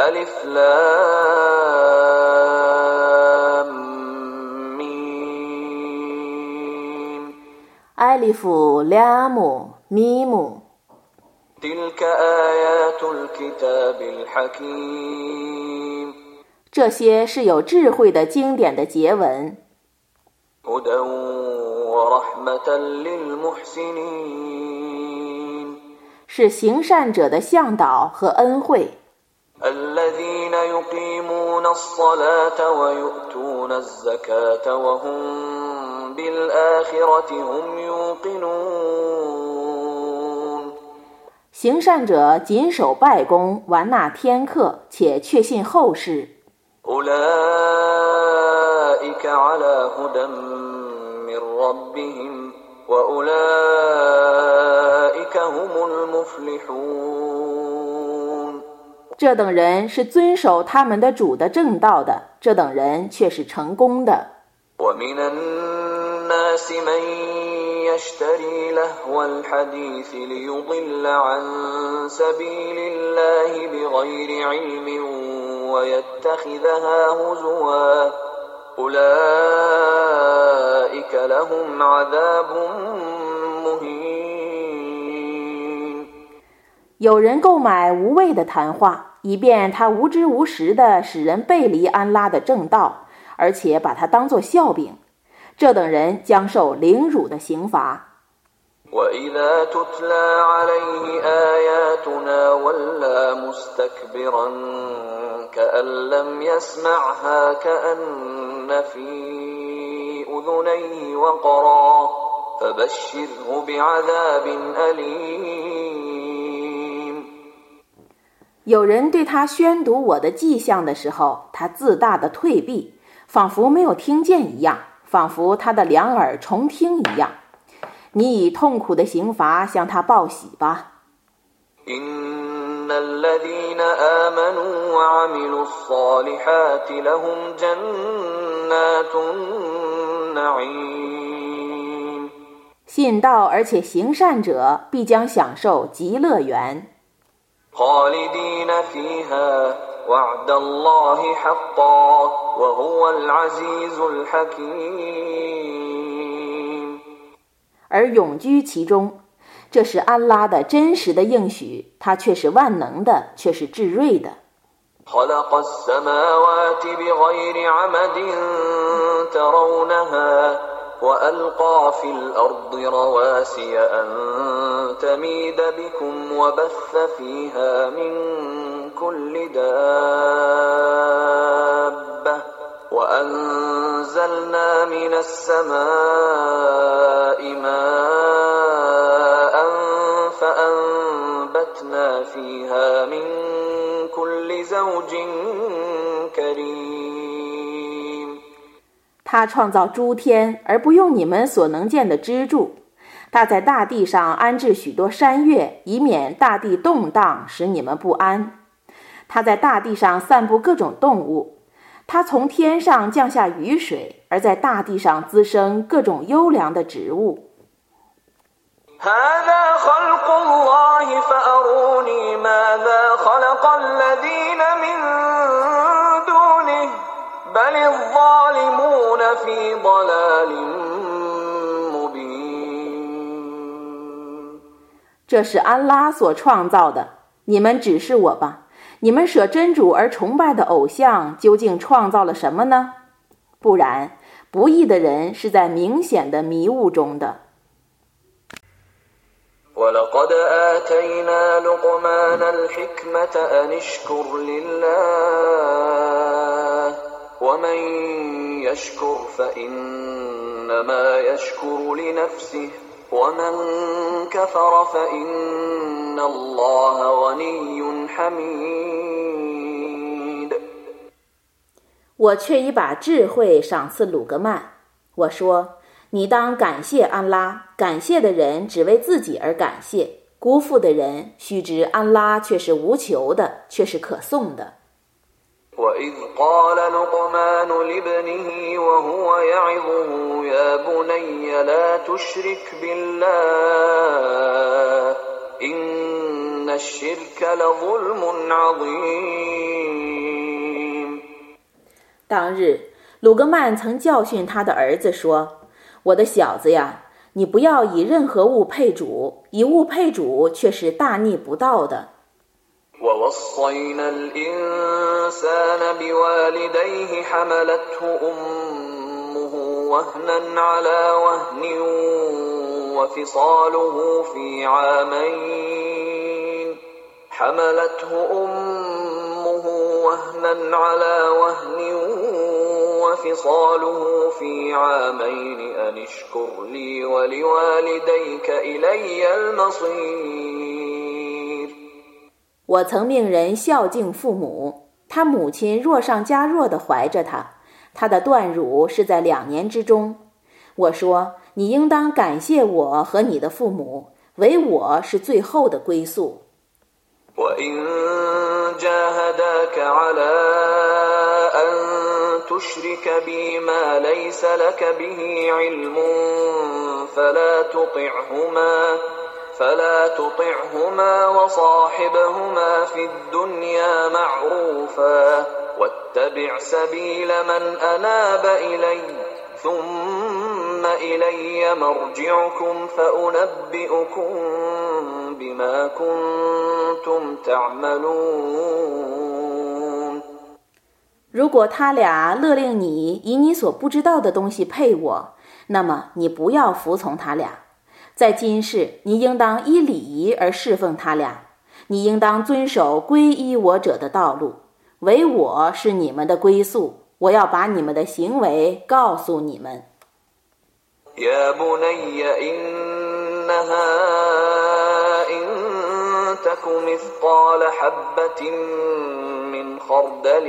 ألف لام ميم 艾利夫、拉姆、咪姆， تلك آيات الكتاب الحكيم 这些是有智慧的经典的结文， هدى ورحمة للمحسنين 是行善者的向导和恩惠。 الذين يقيمون الصلاة ويؤتون الزكاة وهم بالآخرة هم يوقنون 行善者谨守拜功，完纳天课，且确信后世。 أولئك على هدى من ربهم وأولئك هم المفلحون 这等人是遵守他们的主的正道的这等人却是成功的。有人购买无谓的谈话以便他无知无识地使人背离安拉的正道，而且把它当作笑柄。这等人将受凌辱的刑罚。 وإذا تتلى عليه آياتنا ولى مستكبرا كأن لم يسمعها كأن في أذنيه وقرا فبشره بعذاب أليم 有人对他宣读我的迹象的时候他自大的退避仿佛没有听见一样仿佛他的两耳重听一样。你以痛苦的刑罚向他报喜吧。信道而且行善者必将享受极乐园。خالدين فيها وعد الله حقا وهو العزيز الحكيم 而永居其中，这是安拉的真实的应许，他却是万能的，却是至睿的。 خلق السماوات بغير عمد ترونها وألقى في الأرض رواسي أن تميد بكم وبث فيها من كل دابة وأنزلنا من السماء ماء فأنبتنا فيها من كل زوج كريم 他创造诸天，而不用你们所能见的支柱。他在大地上安置许多山岳，以免大地动荡，使你们不安。他在大地上散布各种动物。他从天上降下雨水，而在大地上滋生各种优良的植物。 هذا خلق الله فأروني ماذا خلق الذين من 这是安拉所创造的，你们指示我吧。你们舍真主而崇拜的偶像，究竟创造了什么呢？不然，不义的人是在明显的迷雾中的。 ولقد آتينا لقمان الحكمة أن اشكر لله ومن يشكر فإنما يشكر لنفسه ومن كفر فإن الله غني حميد 我却已把智慧赏赐鲁格曼。我说：“你当感谢安拉，感谢的人只为自己而感谢，辜负的人须知安拉却是无求的，却是可颂的。” وإذ قال لقمان لابنه وهو يعظه يا بني لا تشرك بالله إن الشرك لظلم عظيم 当日，鲁格曼曾教训他的儿子说：“我的小子呀，你不要以任何物配主，以物配主却是大逆不道的。” ووصينا الْإِنسَانَ بِوَالِدَيْهِ حَمَلَتْهُ أُمُّهُ وَهْنًا عَلَى وَهْنٍ وَفِصَالُهُ فِي عَامَيْنِ حَمَلَتْهُ أُمُّهُ وَهْنًا عَلَى وَهْنٍ وفصاله في عامين أن اشكر لي ولوالديك إلي المصير 我曾命人孝敬父母，他母亲弱上加弱地怀着他，他的断乳是在两年之中。我说：“你应当感谢我和你的父母，唯我是最后的归宿。” وإن جاهداك على أن تشرك بي ما ليس لك به علم فلا تطعهما فلا تطعهما وصاحبهما في الدنيا معروفا واتبع سبيل من أناب إلي ثم إلي مرجعكم فأنبئكم بما كنتم تعملون 如果他俩勒令你以你所不知道的东西配我，那么你不要服从他俩。 在今世，你应当依礼仪而侍奉他俩，你应当遵守皈依我者的道路，唯我是你们的归宿。我要把你们的行为告诉你们。يا بني إنها إن تك مثقال حبة من خردل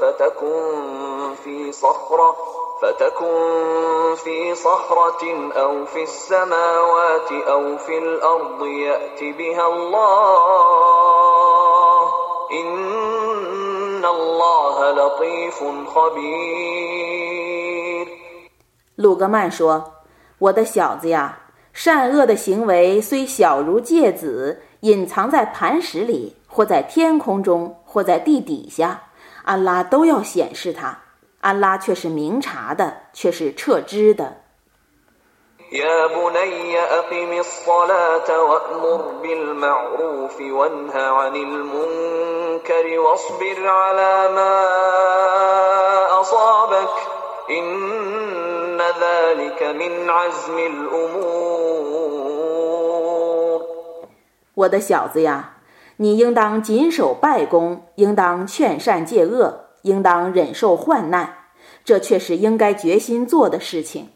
فتكن في صخرة فتكن في صخرة أو في السماوات أو في الأرض يأت بها الله إن الله لطيف خبير 鲁格曼说：“我的小子呀，善恶的行为虽小如芥子，隐藏在磐石里，或在天空中，或在地底下，安拉都要显示它。 安拉却是明察的，却是彻知的。” يا بني أقم الصلاة وأمر بالمعروف وانه عن المنكر واصبر على ما أصابك إن ذلك من عزم الأمور 我的小子呀，你应当谨守拜功，应当劝善戒恶， 应当忍受患难，这却是应该决心做的事情。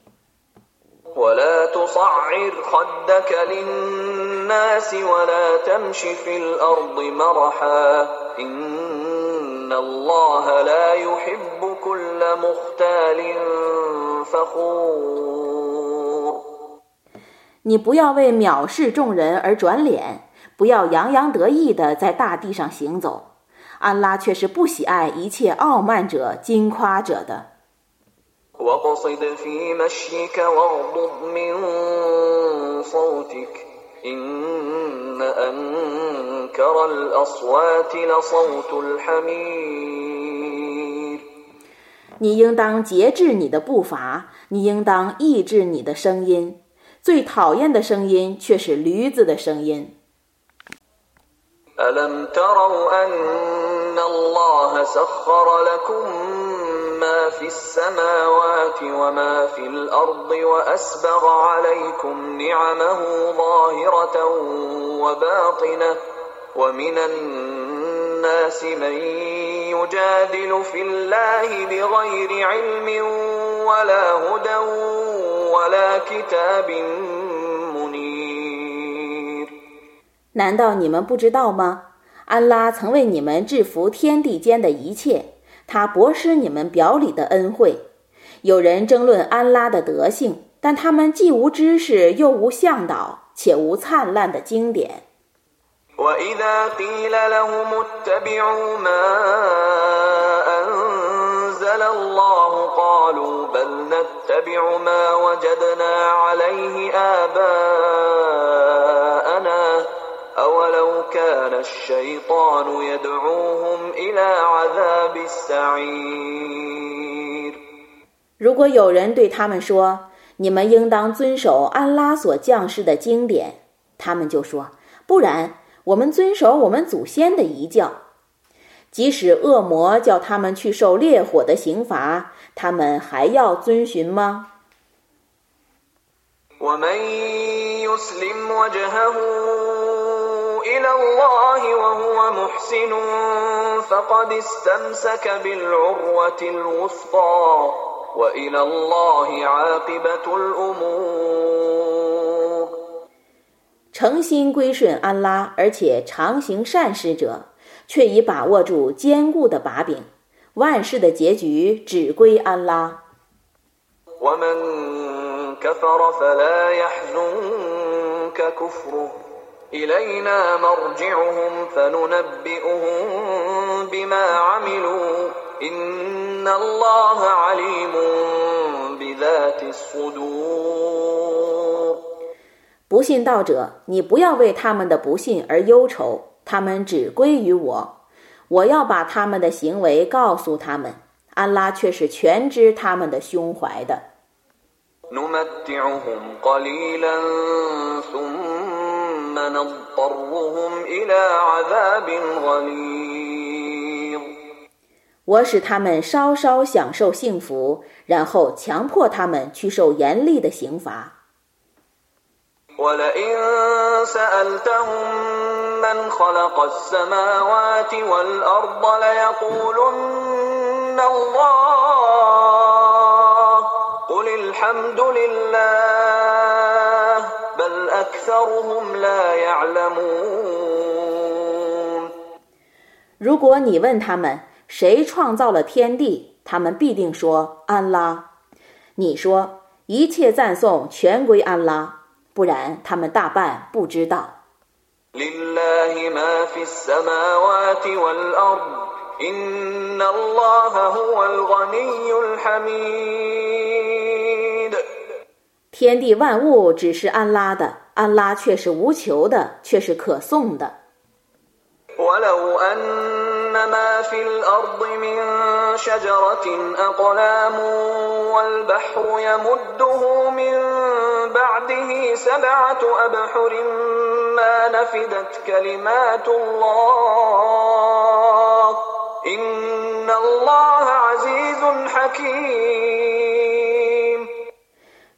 ولا تصعر خدك للناس ولا تمش في الأرض مرحا إن الله لا يحب كل مختال فخور 你不要为藐视众人而转脸，不要洋洋得意地在大地上行走。 安拉却是不喜爱一切傲慢者惊夸者的。你应当节制你的步伐你应当抑制你的声音。最讨厌的声音却是驴子的声音。ألم تروا أن الله سخر لكم ما في السماوات وما في الأرض وأسبغ عليكم نعمه ظاهرة وباطنة ومن الناس من يجادل في الله بغير علم ولا هدى ولا كتاب منير 难道你们不知道吗？安拉曾为你们制服天地间的一切，他博施你们表里的恩惠。有人争论安拉的德性，但他们既无知识，又无向导，且无灿烂的经典。如果有人对他们说，你们应当遵守安拉索将士的经典，他们就说，不然我们遵守我们祖先的遗教。即使恶魔叫他们去受烈火的刑罚，他们还要遵循吗？诚心归顺安拉，而且常行善事者，却已把握住坚固的把柄，万事的结局只归安拉。不信道者，你不要为他们的不信而忧愁，他们只归于我，我要把他们的行为告诉他们。安拉却是全知他们的胸怀的。我使他们稍稍享受幸福，然后强迫他们去受严厉的刑罚。如果你问他们谁创造了天地，他们必定说安拉。你说一切赞颂全归安拉，不然他们大半不知道。天地万物只是安拉的，安拉却是无求的，却是可颂的。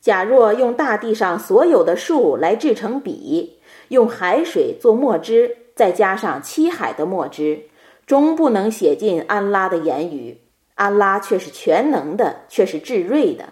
假若用大地上所有的树来制成笔，用海水做墨汁，再加上七海的墨汁，终不能写尽安拉的言语。安拉却是全能的，却是至睿的。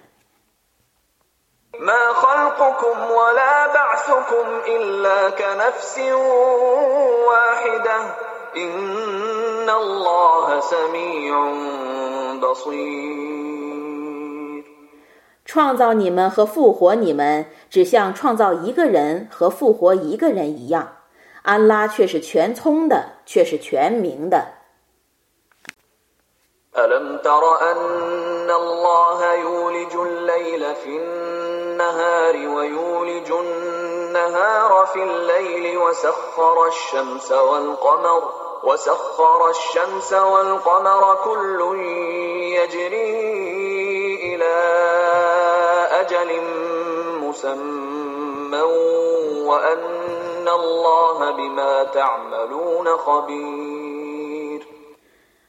创造你们和复活你们，只像创造一个人和复活一个人一样。安拉却是全聪的，却是全明的。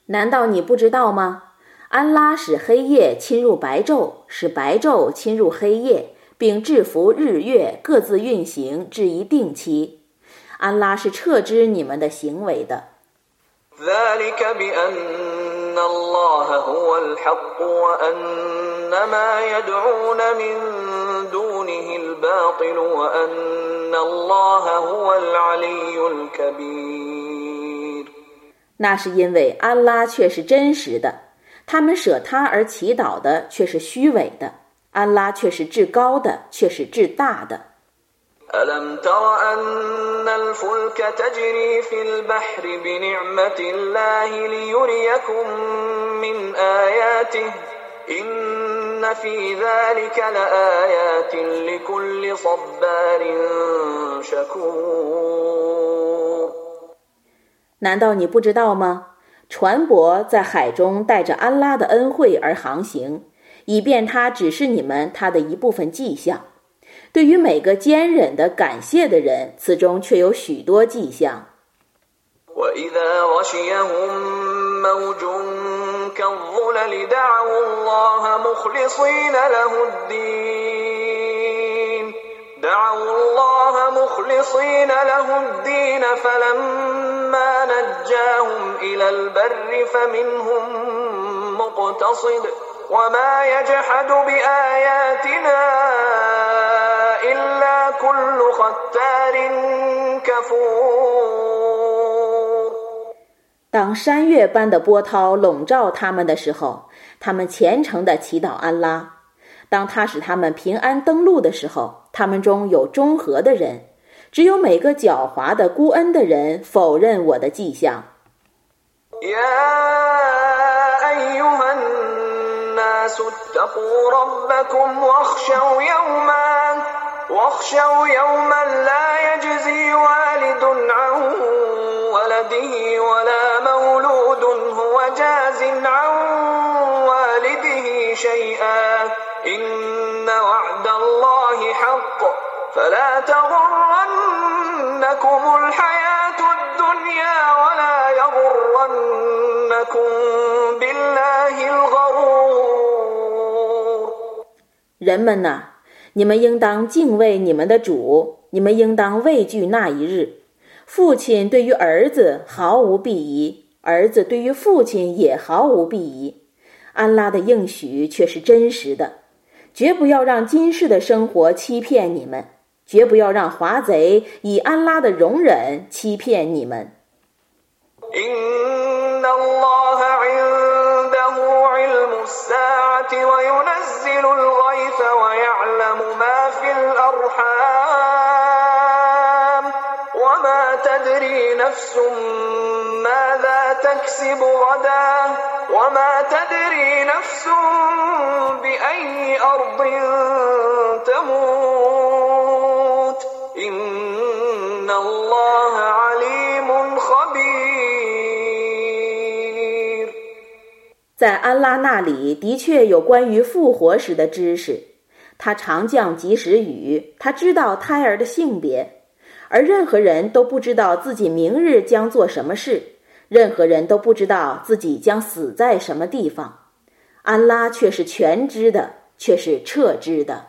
难道你不知道吗？安拉使黑夜侵入白昼，使白昼侵入黑夜，并制服日月各自运行至一定期。安拉是撤知你们的行为的。那是因为安拉却是真实的，他们舍他而祈祷的却是虚伪的。安拉却是至高的，却是至大的。难道你不知道吗？船舶在海中带着安拉的恩惠而航行，以便他指示你们他的一部分迹象。对于每个坚忍的感谢的人，此中却有许多迹象。كالظلل دعوا الله مخلصين له الدين. دعوا الله مخلصين له الدين فلما نجاهم إلى البر فمنهم مقتصد. وما يجحد بآياتنا إلا كل ختار كفور. 当山岳般的波涛笼罩他们的时候，他们虔诚地祈祷安拉。当他使他们平安登陆的时候，他们中有中和的人。只有每个狡猾的孤恩的人否认我的迹象。人们呐，你们应当敬畏你们的主，你们应当畏惧那一日。父亲对于儿子毫无裨益，儿子对于父亲也毫无裨益。安拉的应许却是真实的，绝不要让今世的生活欺骗你们，绝不要让华贼以安拉的容忍欺骗你们。在安拉那里的确有关于复活时的知识，他常降及时雨，他知道胎儿的性别，而任何人都不知道自己明日将做什么事，任何人都不知道自己将死在什么地方，安拉却是全知的，却是彻知的。